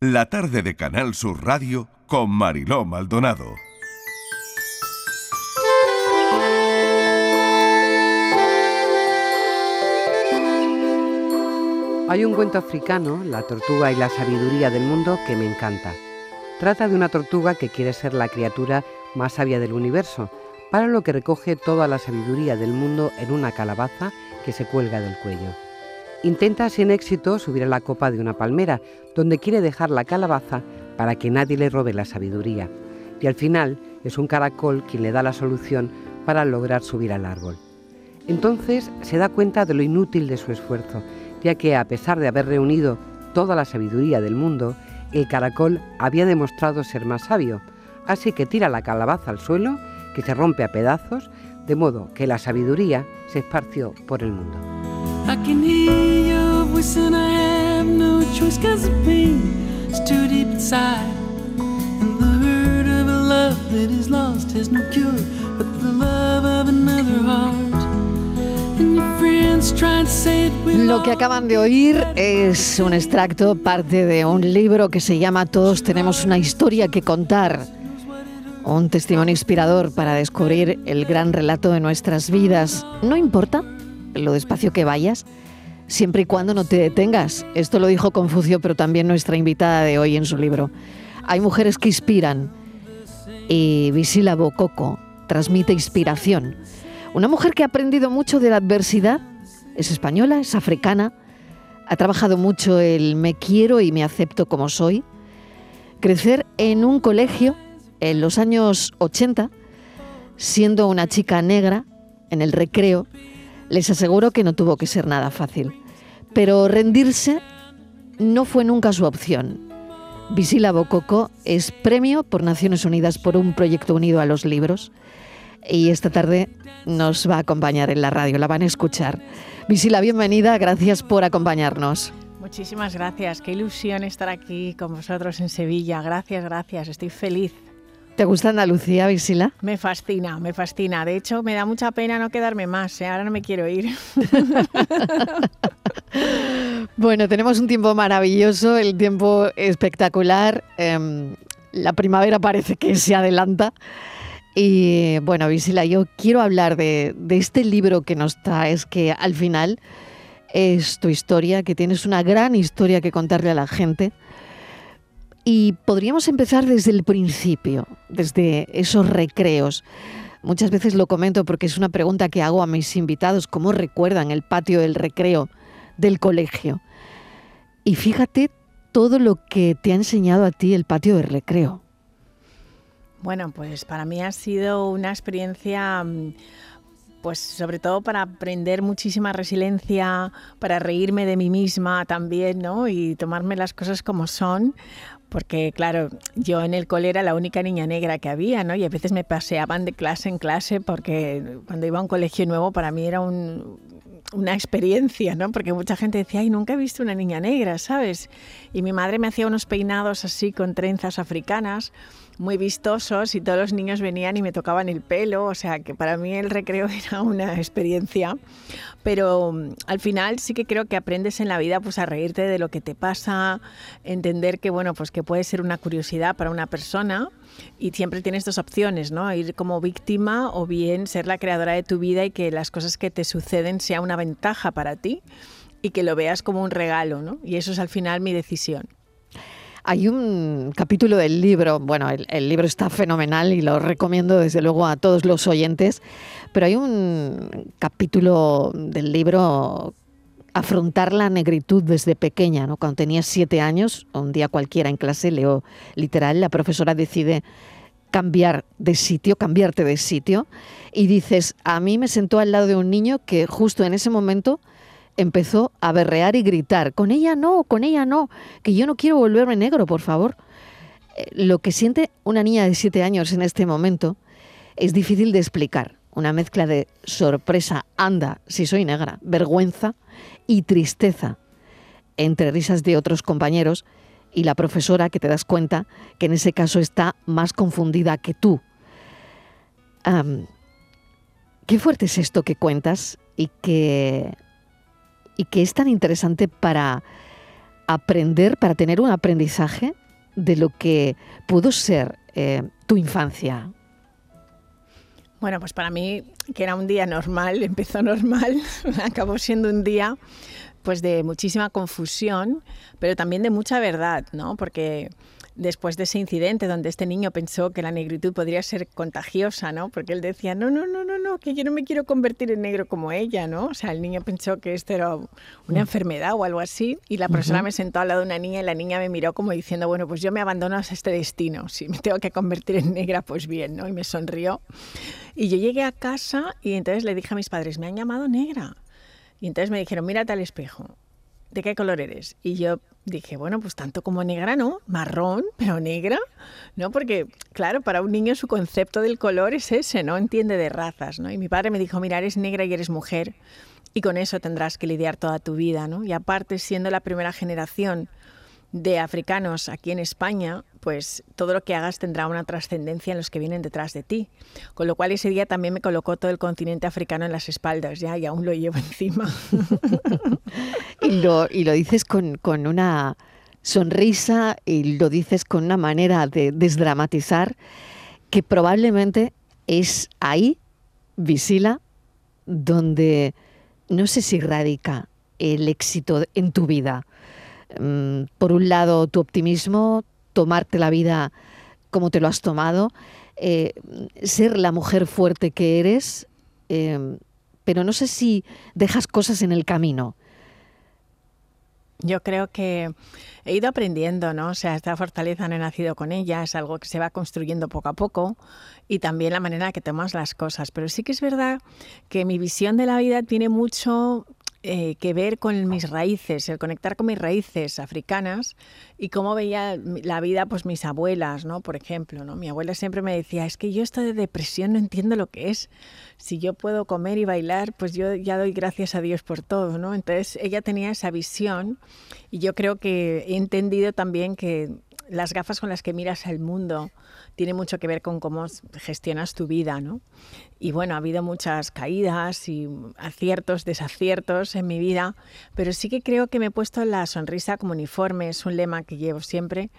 La tarde de Canal Sur Radio con Mariló Maldonado. Hay un cuento africano, La tortuga y la sabiduría del mundo, que me encanta. Trata de una tortuga que quiere ser la criatura más sabia del universo, para lo que recoge toda la sabiduría del mundo en una calabaza que se cuelga del cuello. Intenta sin éxito subir a la copa de una palmera, donde quiere dejar la calabaza para que nadie le robe la sabiduría. Y al final es un caracol quien le da la solución para lograr subir al árbol. Entonces se da cuenta de lo inútil de su esfuerzo ya que a pesar de haber reunido toda la sabiduría del mundo, el caracol había demostrado ser más sabio, así que tira la calabaza al suelo, que se rompe a pedazos, de modo que la sabiduría se esparció por el mundo. Lo que acaban de oír es un extracto, parte de un libro que se llama Todos tenemos una historia que contar. Un testimonio inspirador para descubrir el gran relato de nuestras vidas. No importa lo despacio que vayas, siempre y cuando no te detengas. Esto lo dijo Confucio, pero también nuestra invitada de hoy en su libro. Hay mujeres que inspiran y Visila Bococo transmite inspiración. Una mujer que ha aprendido mucho de la adversidad es española, es africana, ha trabajado mucho el me quiero y me acepto como soy. Crecer en un colegio en los años 80, siendo una chica negra, en el recreo, les aseguro que no tuvo que ser nada fácil. Pero rendirse no fue nunca su opción. Visila Bococo es premio por Naciones Unidas por un proyecto unido a los libros y esta tarde nos va a acompañar en la radio, la van a escuchar. Visila, bienvenida, gracias por acompañarnos. Muchísimas gracias, qué ilusión estar aquí con vosotros en Sevilla. Gracias, gracias, estoy feliz. ¿Te gusta Andalucía, Visila? Me fascina, me fascina. De hecho, me da mucha pena no quedarme más. ¿eh? Ahora no me quiero ir. bueno, tenemos un tiempo maravilloso, el tiempo espectacular. Em, la primavera parece que se adelanta. Y bueno, Visila, yo quiero hablar de, este libro que nos traes, que al final es tu historia, que tienes una gran historia que contarle a la gente. Y podríamos empezar desde el principio, desde esos recreos. Muchas veces lo comento porque es una pregunta que hago a mis invitados, ¿cómo recuerdan el patio del recreo del colegio? Y fíjate todo lo que te ha enseñado a ti el patio del recreo. Bueno, pues para mí ha sido una experiencia mm, pues sobre todo para aprender muchísima resiliencia, para reírme de mí misma también, ¿no? Y tomarme las cosas como son, porque claro, yo en el cole era la única niña negra que había, ¿no? Y a veces me paseaban de clase en clase porque cuando iba a un colegio nuevo para mí era una experiencia, ¿no? Porque mucha gente decía, ay, nunca he visto una niña negra, ¿sabes? Y mi madre me hacía unos peinados así con trenzas africanas muy vistosos y todos los niños venían y me tocaban el pelo, o sea que para mí el recreo era una experiencia, pero mm, al final sí que creo que aprendes en la vida pues a reírte de lo que te pasa, entender que bueno, pues que puede ser una curiosidad para una persona y siempre tienes dos opciones, ¿no? Ir como víctima o bien ser la creadora de tu vida y que las cosas que te suceden sea una ventaja para ti y que lo veas como un regalo, ¿no? Y eso es al final mi decisión. Hay un capítulo del libro, bueno, el, libro está fenomenal y lo recomiendo desde luego a todos los oyentes, pero hay un capítulo del libro afrontar la negritud desde pequeña, ¿no? Cuando tenía siete años, un día cualquiera en clase, leo literal, la profesora decide cambiar de sitio, cambiarte de sitio, y dices, a mí me sentó al lado de un niño que justo en ese momento empezó a berrear y gritar, con ella no, con ella no, que yo no quiero volverme negro, por favor. Eh, lo que siente una niña de siete años en este momento es difícil de explicar. Una mezcla de sorpresa, anda, si soy negra, vergüenza y tristeza, entre risas de otros compañeros y la profesora que te das cuenta que en ese caso está más confundida que tú. qué fuerte es esto que cuentas y que y que es tan interesante para aprender, para tener un aprendizaje de lo que pudo ser eh, tu infancia? Bueno, pues para mí, que era un día normal, empezó normal, acabó siendo un día pues de muchísima confusión, pero también de mucha verdad, ¿no? Porque después de ese incidente donde este niño pensó que la negritud podría ser contagiosa, ¿no? Porque él decía, no, no, no, no, no, que yo no me quiero convertir en negro como ella, ¿no? O sea, el niño pensó que esto era una mm. enfermedad o algo así y la profesora me sentó al lado de una niña y la niña me miró como diciendo, bueno, pues yo me abandono a este destino, si me tengo que convertir en negra, pues bien, ¿no? Y me sonrió. Y yo llegué a casa y entonces le dije a mis padres, me han llamado negra. Y entonces me dijeron, mírate al espejo. ¿De qué color eres? Y yo dije, bueno, pues tanto como negra, ¿no? Marrón, pero negra, ¿no? Porque, claro, para un niño su concepto del color es ese, ¿no? Entiende de razas, ¿no? Y mi padre me dijo, mira, eres negra y eres mujer, y con eso tendrás que lidiar toda tu vida, ¿no? Y aparte, siendo la primera generación de africanos aquí en España, pues todo lo que hagas tendrá una trascendencia en los que vienen detrás de ti. Con lo cual ese día también me colocó todo el continente africano en las espaldas, ya, y aún lo llevo encima. y, lo, y lo dices con, con una sonrisa y lo dices con una manera de desdramatizar que probablemente es ahí, Visila, donde no sé si radica el éxito en tu vida Mm, por un lado, tu optimismo, tomarte la vida como te lo has tomado, eh, ser la mujer fuerte que eres, eh, pero no sé si dejas cosas en el camino. Yo creo que he ido aprendiendo, ¿no? O sea, esta fortaleza no he nacido con ella, es algo que se va construyendo poco a poco y también la manera que tomas las cosas. Pero sí que es verdad que mi visión de la vida tiene mucho eh, que ver con mis raíces, el conectar con mis raíces africanas y cómo veía la vida pues mis abuelas, ¿no? Por ejemplo, ¿no? Mi abuela siempre me decía, es que yo esto de depresión no entiendo lo que es. Si yo puedo comer y bailar, pues yo ya doy gracias a Dios por todo, ¿no? Entonces ella tenía esa visión y yo creo que he entendido también que las gafas con las que miras el mundo tiene mucho que ver con cómo gestionas tu vida, ¿no? Y bueno, ha habido muchas caídas y aciertos, desaciertos en mi vida, pero sí que creo que me he puesto la sonrisa como uniforme, es un lema que llevo siempre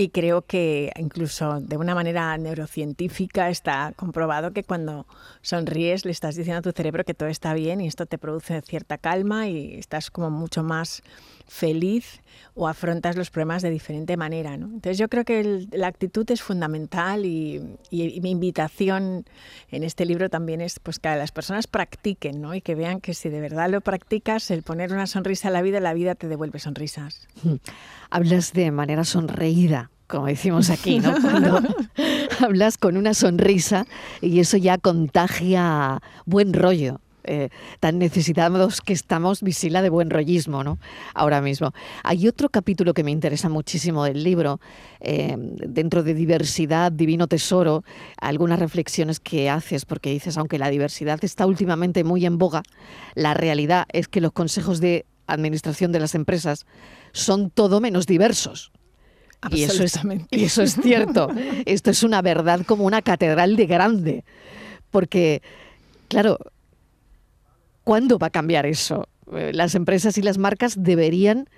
y creo que incluso de una manera neurocientífica está comprobado que cuando sonríes le estás diciendo a tu cerebro que todo está bien y esto te produce cierta calma y estás como mucho más feliz o afrontas los problemas de diferente manera. ¿no? Entonces yo creo que la actitud es fundamental y, mi invitación en este libro también es pues, que las personas practiquen ¿no? y que vean que si de verdad lo practicas, el poner una sonrisa a la vida, la vida te devuelve sonrisas. Hablas de manera sonreída como decimos aquí, ¿no? Cuando hablas con una sonrisa y eso ya contagia buen rollo. Eh, tan necesitados que estamos, visila de buen rollismo, ¿no? Ahora mismo. Hay otro capítulo que me interesa muchísimo del libro, eh, dentro de diversidad, divino tesoro, algunas reflexiones que haces, porque dices, aunque la diversidad está últimamente muy en boga, la realidad es que los consejos de administración de las empresas son todo menos diversos. Y eso, es, y eso es cierto. Esto es una verdad como una catedral de grande. Porque, claro, ¿cuándo va a cambiar eso? Eh, las empresas y las marcas deberían,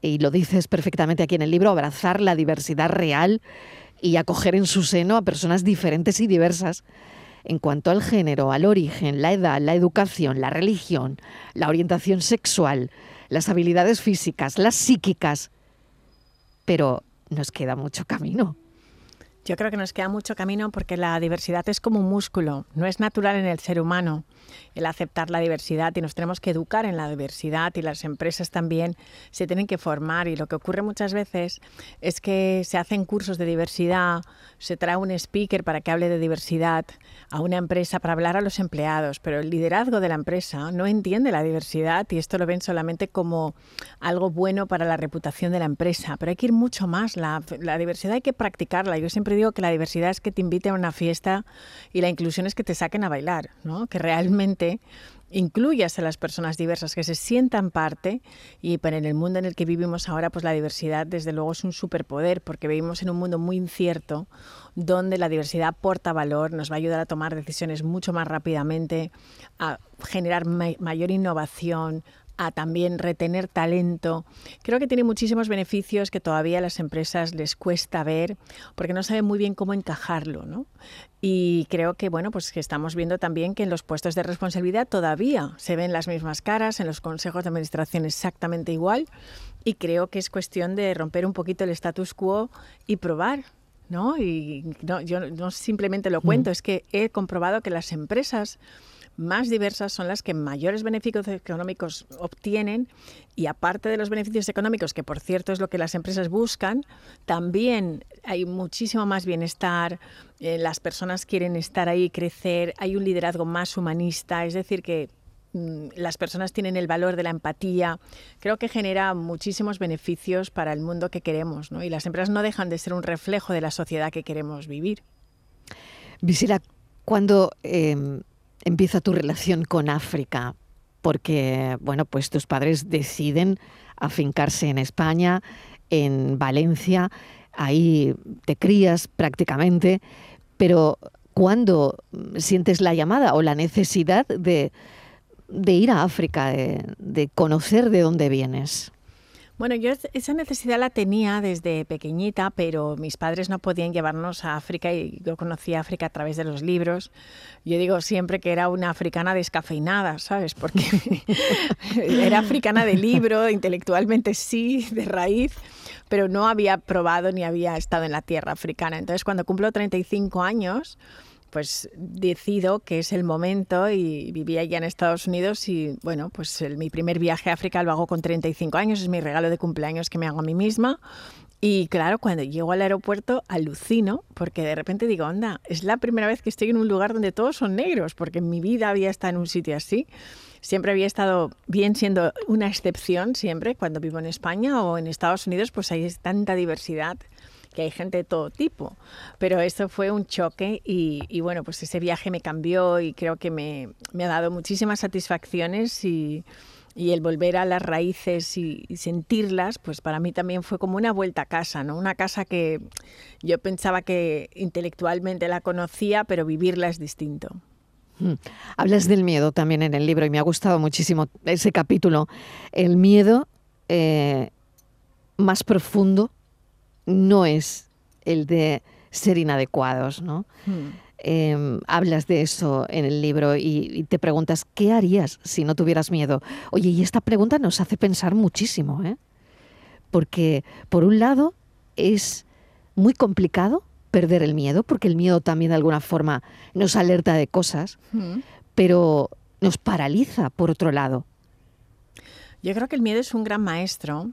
y lo dices perfectamente aquí en el libro, abrazar la diversidad real y acoger en su seno a personas diferentes y diversas en cuanto al género, al origen, la edad, la educación, la religión, la orientación sexual, las habilidades físicas, las psíquicas, pero nos queda mucho camino. Yo creo que nos queda mucho camino porque la diversidad es como un músculo, no es natural en el ser humano el aceptar la diversidad y nos tenemos que educar en la diversidad y las empresas también se tienen que formar y lo que ocurre muchas veces es que se hacen cursos de diversidad, se trae un speaker para que hable de diversidad a una empresa para hablar a los empleados, pero el liderazgo de la empresa no entiende la diversidad y esto lo ven solamente como algo bueno para la reputación de la empresa, pero hay que ir mucho más, la, la diversidad hay que practicarla. Yo siempre digo que la diversidad es que te invite a una fiesta y la inclusión es que te saquen a bailar, ¿no? que realmente incluyas a las personas diversas, que se sientan parte y pero en el mundo en el que vivimos ahora, pues la diversidad desde luego es un superpoder porque vivimos en un mundo muy incierto donde la diversidad aporta valor, nos va a ayudar a tomar decisiones mucho más rápidamente, a generar mayor innovación, a también retener talento. Creo que tiene muchísimos beneficios que todavía a las empresas les cuesta ver porque no saben muy bien cómo encajarlo, ¿no? Y creo que bueno, pues que estamos viendo también que en los puestos de responsabilidad todavía se ven las mismas caras, en los consejos de administración exactamente igual, y creo que es cuestión de romper un poquito el status quo y probar ¿no? Y no, yo no simplemente lo cuento, mm. es que he comprobado que las empresas más diversas son las que mayores beneficios económicos obtienen y aparte de los beneficios económicos, que por cierto es lo que las empresas buscan, también hay muchísimo más bienestar, eh, las personas quieren estar ahí, crecer, hay un liderazgo más humanista, es decir, que mm, las personas tienen el valor de la empatía, creo que genera muchísimos beneficios para el mundo que queremos. Y las empresas no dejan de ser un reflejo de la sociedad que queremos vivir. Visila, cuando em, empieza tu relación con África? Porque, bueno, pues tus padres deciden afincarse en España, en Valencia, ahí te crías prácticamente, pero ¿cuándo sientes la llamada o la necesidad de, ir a África, de conocer de dónde vienes? Bueno, yo esa necesidad la tenía desde pequeñita, pero mis padres no podían llevarnos a África y yo conocí África a través de los libros. Yo digo siempre que era una africana descafeinada, ¿sabes? Porque era africana de libro, intelectualmente sí, de raíz, pero no había probado ni había estado en la tierra africana. Entonces, cuando cumplo 35 años, pues decido que es el momento y vivía ya en Estados Unidos y bueno, pues mi primer viaje a África lo hago con 35 años, es mi regalo de cumpleaños que me hago a mí misma. Y claro, cuando llego al aeropuerto alucino porque de repente digo, onda, es la primera vez que estoy en un lugar donde todos son negros, porque en mi vida había estado en un sitio así. Siempre había estado bien siendo una excepción, siempre, cuando vivo en España o en Estados Unidos, pues hay tanta diversidad que hay gente de todo tipo. Pero eso fue un choque y, bueno, pues ese viaje me cambió y creo que me, ha dado muchísimas satisfacciones y, el volver a las raíces y, sentirlas, pues para mí también fue como una vuelta a casa, ¿no? Una casa que yo pensaba que intelectualmente la conocía, pero vivirla es distinto. Hmm. Hablas del miedo también en el libro y me ha gustado muchísimo ese capítulo. El miedo eh, más profundo no es el de ser inadecuados, ¿no? Hmm. Em, hablas de eso en el libro y, te preguntas, ¿qué harías si no tuvieras miedo? Oye, y esta pregunta nos hace pensar muchísimo, ¿eh? Porque, por un lado, es muy complicado perder el miedo, porque el miedo también de alguna forma nos alerta de cosas, hmm. pero nos paraliza, por otro lado. Yo creo que el miedo es un gran maestro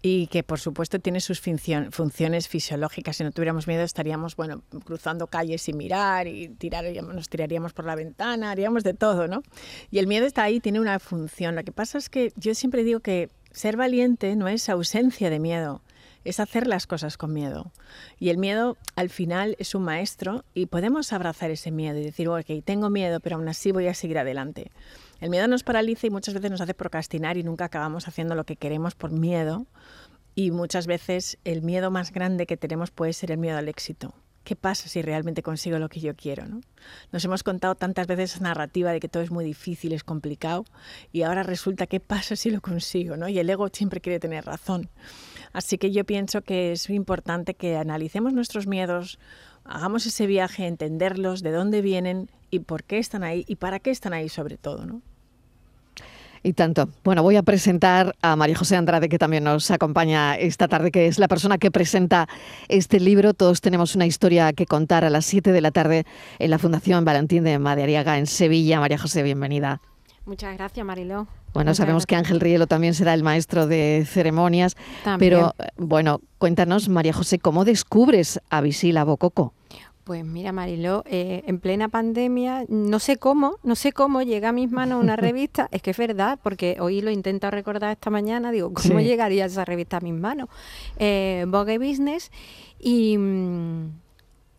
y que por supuesto tiene sus funciones fisiológicas. Si no tuviéramos miedo estaríamos bueno, cruzando calles sin mirar y nos tiraríamos por la ventana, haríamos de todo, ¿no? Y el miedo está ahí, tiene una función. Lo que pasa es que yo siempre digo que ser valiente no es ausencia de miedo, es hacer las cosas con miedo. Y el miedo al final es un maestro y podemos abrazar ese miedo y decir, ok, tengo miedo, pero aún así voy a seguir adelante. El miedo nos paraliza y muchas veces nos hace procrastinar y nunca acabamos haciendo lo que queremos por miedo. Y muchas veces el miedo más grande que tenemos puede ser el miedo al éxito. ¿Qué pasa si realmente consigo lo que yo quiero? ¿no? Nos hemos contado tantas veces esa narrativa de que todo es muy difícil, es complicado, y ahora resulta qué pasa si lo consigo, ¿no? Y el ego siempre quiere tener razón. Así que yo pienso que es importante que analicemos nuestros miedos, hagamos ese viaje, entenderlos, de dónde vienen y por qué están ahí y para qué están ahí sobre todo, ¿no? Y tanto. Bueno, voy a presentar a María José Andrade, que también nos acompaña esta tarde, que es la persona que presenta este libro. Todos tenemos una historia que contar a las 7 de la tarde en la Fundación Valentín de Madariaga en Sevilla. María José, bienvenida. Muchas gracias, Mariló. Bueno, sabemos que Ángel Rielo también será el maestro de ceremonias, pero bueno, cuéntanos, María José, ¿cómo descubres a Visila Bococo? Pues mira, Mariló, eh, en plena pandemia, no sé cómo, no sé cómo llega a mis manos una revista, es que es verdad, porque hoy lo intento recordar esta mañana, digo, ¿cómo llegaría esa revista a mis manos? Eh, Vogue Business, y,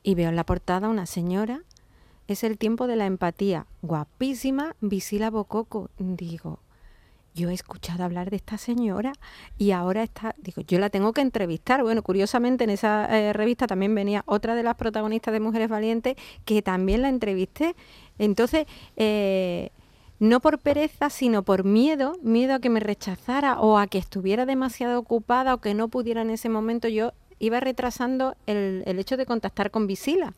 y veo en la portada una señora, es el tiempo de la empatía, guapísima, Visila Bococo, digo, yo he escuchado hablar de esta señora y ahora está, digo, yo la tengo que entrevistar. Bueno, curiosamente en esa eh, revista también venía otra de las protagonistas de Mujeres Valientes que también la entrevisté. Entonces, eh, no por pereza, sino por miedo, miedo a que me rechazara o a que estuviera demasiado ocupada o que no pudiera en ese momento, yo iba retrasando el, el hecho de contactar con Visila.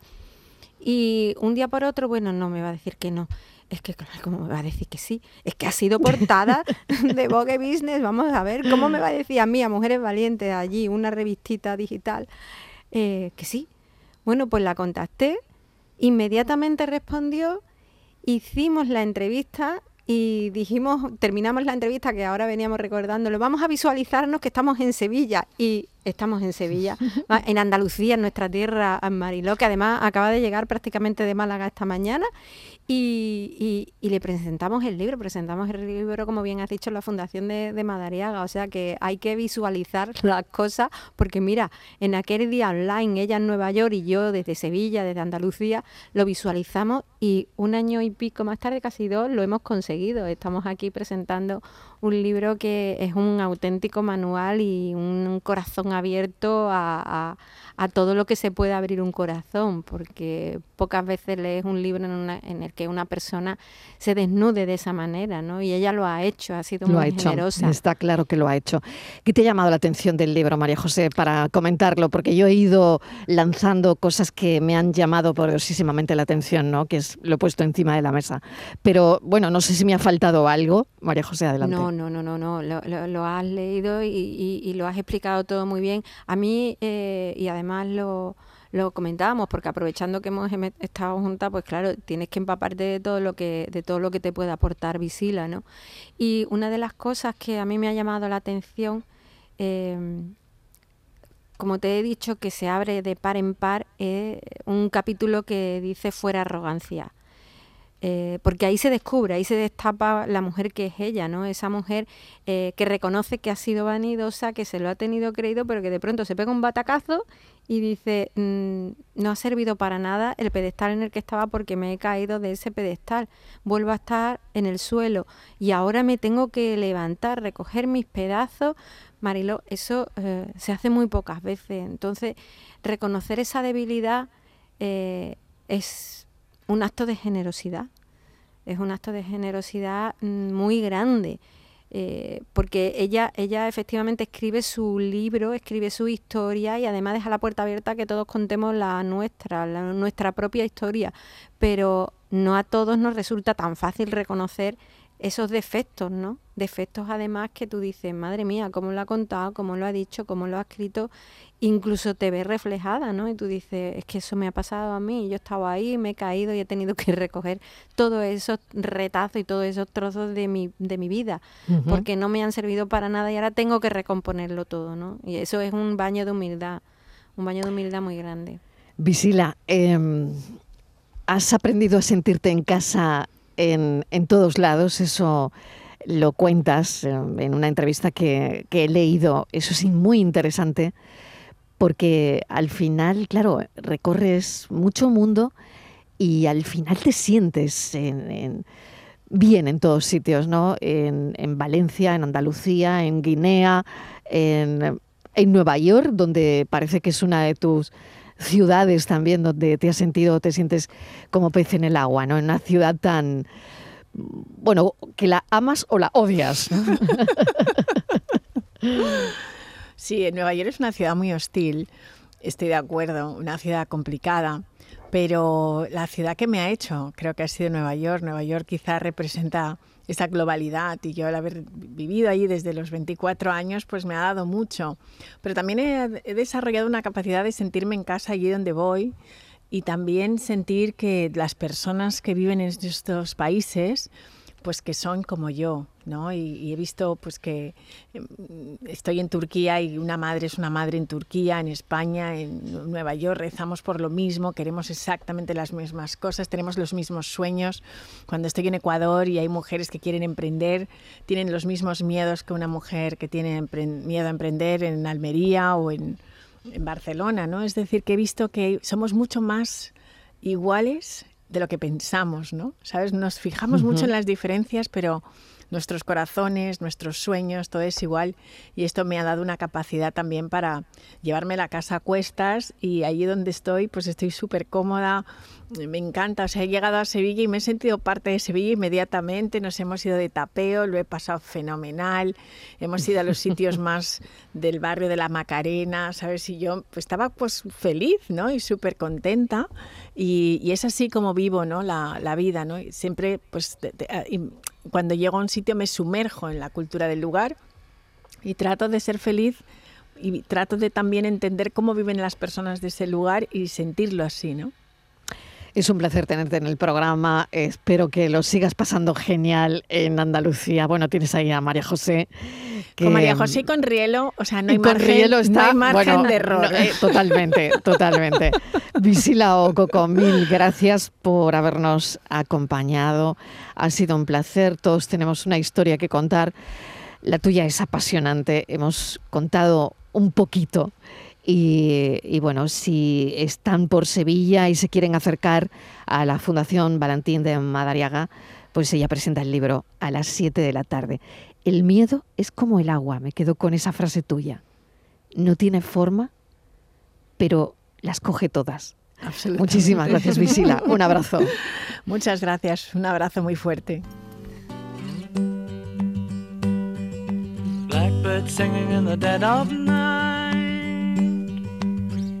Y un día por otro, bueno, no me va a decir que no. Es que, ¿cómo me va a decir que sí? Es que ha sido portada de Vogue Business. Vamos a ver, ¿cómo me va a decir a mí, a Mujeres Valientes, allí, una revistita digital, eh, que sí? Bueno, pues la contacté, inmediatamente respondió, hicimos la entrevista y dijimos, terminamos la entrevista que ahora veníamos recordándolo, vamos a visualizarnos que estamos en Sevilla y estamos en Sevilla, en Andalucía, en nuestra tierra, en Mariló, que además acaba de llegar prácticamente de Málaga esta mañana y, le presentamos el libro, presentamos el libro, como bien has dicho, en la Fundación de, de, Madariaga. O sea que hay que visualizar las cosas, porque mira, en aquel día online, ella en Nueva York y yo desde Sevilla, desde Andalucía, lo visualizamos y un año y pico más tarde, casi dos, lo hemos conseguido. Estamos aquí presentando un libro que es un auténtico manual y un corazón abierto a, todo lo que se puede abrir un corazón, porque pocas veces lees un libro en, el que una persona se desnude de esa manera, ¿no? Y ella lo ha hecho, ha sido muy generosa. Está claro que lo ha hecho. ¿Qué te ha llamado la atención del libro, María José, para comentarlo? Porque yo he ido lanzando cosas que me han llamado poderosísimamente la atención, ¿no? Que es, lo he puesto encima de la mesa. Pero bueno, no sé si me ha faltado algo. María José, adelante. No, no, no, no, no. Lo, has leído y, lo has explicado todo muy bien. A mí, eh, y además lo, lo comentábamos, porque aprovechando que hemos estado juntas, pues claro, tienes que empaparte de todo lo que, de todo lo que te puede aportar Visila, ¿no? Y una de las cosas que a mí me ha llamado la atención, em, como te he dicho, que se abre de par en par, es un capítulo que dice fuera arrogancia. Eh, porque ahí se descubre, ahí se destapa la mujer que es ella, ¿no? Esa mujer eh, que reconoce que ha sido vanidosa, que se lo ha tenido creído, pero que de pronto se pega un batacazo y dice, mm, no ha servido para nada el pedestal en el que estaba porque me he caído de ese pedestal, vuelvo a estar en el suelo y ahora me tengo que levantar, recoger mis pedazos. Marilo, eso eh, se hace muy pocas veces, entonces reconocer esa debilidad es un acto de generosidad. Es un acto de generosidad mm, muy grande. Eh, porque ella, ella efectivamente escribe su libro, escribe su historia y además deja la puerta abierta que todos contemos la nuestra, nuestra propia historia. Pero no a todos nos resulta tan fácil reconocer esos defectos, ¿no? Defectos además que tú dices, madre mía, cómo lo ha contado, cómo lo ha dicho, cómo lo ha escrito, incluso te ves reflejada, ¿no? Y tú dices, es que eso me ha pasado a mí, yo estaba ahí, me he caído y he tenido que recoger todos esos retazos y todos esos trozos de mi, de mi vida, porque no me han servido para nada y ahora tengo que recomponerlo todo, ¿no? Y eso es un baño de humildad, un baño de humildad muy grande. Visila, em, ¿has aprendido a sentirte en casa en, en todos lados? Eso lo cuentas em, en una entrevista que, que he leído, eso es muy interesante porque al final, claro, recorres mucho mundo y al final te sientes bien en todos sitios, ¿no? En, Valencia, en Andalucía, en Guinea, en, Nueva York, donde parece que es una de tus ciudades también donde te has sentido, te sientes como pez en el agua, ¿no? En una ciudad tan, bueno, que la amas o la odias. Sí, Nueva York es una ciudad muy hostil, estoy de acuerdo, una ciudad complicada, pero la ciudad que me ha hecho creo que ha sido Nueva York. Nueva York quizá representa esa globalidad y yo al haber vivido allí desde los 24 años pues me ha dado mucho. Pero también he, desarrollado una capacidad de sentirme en casa allí donde voy y también sentir que las personas que viven en estos países pues que son como yo, ¿no? Y, he visto pues que em, estoy en Turquía y una madre es una madre en Turquía, en España, en Nueva York, rezamos por lo mismo, queremos exactamente las mismas cosas, tenemos los mismos sueños. Cuando estoy en Ecuador y hay mujeres que quieren emprender, tienen los mismos miedos que una mujer que tiene miedo a emprender en Almería o en, en Barcelona, ¿no? Es decir, que he visto que somos mucho más iguales de lo que pensamos, ¿no? ¿Sabes? Nos fijamos mucho en las diferencias, pero nuestros corazones, nuestros sueños, todo es igual. Y esto me ha dado una capacidad también para llevarme la casa a cuestas y allí donde estoy, pues estoy súper cómoda, me encanta. O sea, he llegado a Sevilla y me he sentido parte de Sevilla inmediatamente. Nos hemos ido de tapeo, lo he pasado fenomenal. Hemos ido a los sitios más del barrio de la Macarena, ¿sabes? Y yo pues, estaba pues feliz, ¿no? Y súper contenta. Y, es así como vivo, ¿no? La, la vida, ¿no? siempre, pues, cuando llego a un sitio me sumerjo en la cultura del lugar y trato de ser feliz y trato de también entender cómo viven las personas de ese lugar y sentirlo así, ¿no? Es un placer tenerte en el programa. Espero que lo sigas pasando genial en Andalucía. Bueno, tienes ahí a María José. Con María José y con Rielo, o sea, no hay margen, Rielo está, margen de error. ¿eh? totalmente, totalmente. Visila Ococo, mil gracias por habernos acompañado. Ha sido un placer. Todos tenemos una historia que contar. La tuya es apasionante. Hemos contado un poquito y, bueno, si están por Sevilla y se quieren acercar a la Fundación Valentín de Madariaga, pues ella presenta el libro a las 7 de la tarde. El miedo es como el agua, me quedo con esa frase tuya. No tiene forma, pero las coge todas. Muchísimas gracias, Visila. Un abrazo. Muchas gracias. Un abrazo muy fuerte. Blackbird singing in the dead of night.